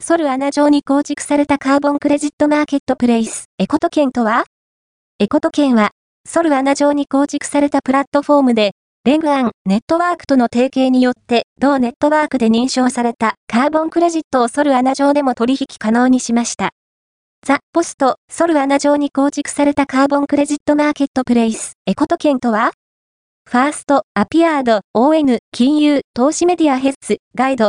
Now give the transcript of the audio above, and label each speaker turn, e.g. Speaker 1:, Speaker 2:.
Speaker 1: ソルアナ上に構築されたカーボンクレジットマーケットプレイス、エコト券とは？エコト券は、ソルアナ上に構築されたプラットフォームで、レグアンネットワークとの提携によって、同ネットワークで認証されたカーボンクレジットをソルアナ上でも取引可能にしました。ザ・ポスト、ソルアナ上に構築されたカーボンクレジットマーケットプレイス、エコト券とは？ファースト、アピアード、ON、金融、投資メディアヘッズ、ガイド、